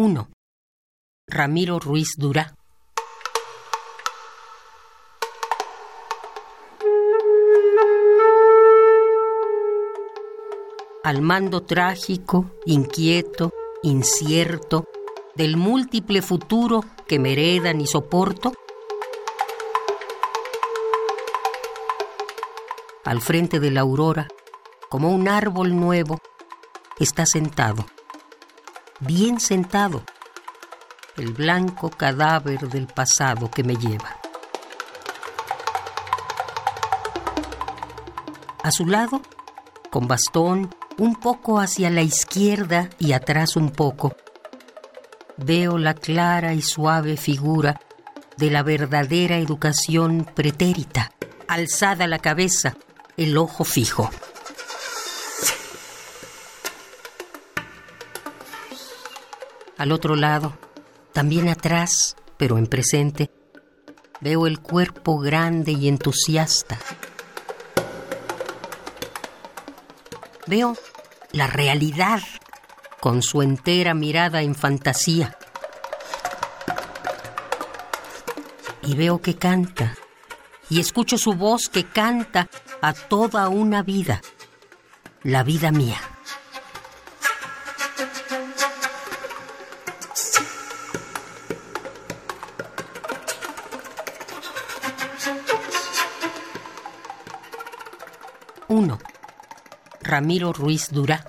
1. Ramiro Ruiz Durá. Al mando trágico, inquieto, incierto, del múltiple futuro que me heredan y soporto, al frente de la aurora, como un árbol nuevo, está sentado, bien sentado, el blanco cadáver del pasado que me lleva. A su lado, con bastón, un poco hacia la izquierda y atrás un poco, veo la clara y suave figura de la verdadera educación pretérita, alzada la cabeza, el ojo fijo. Al otro lado, también atrás, pero en presente, veo el cuerpo grande y entusiasta. Veo la realidad con su entera mirada en fantasía. Y veo que canta, y escucho su voz que canta a toda una vida, la vida mía. Uno. Ramiro Ruiz Durá.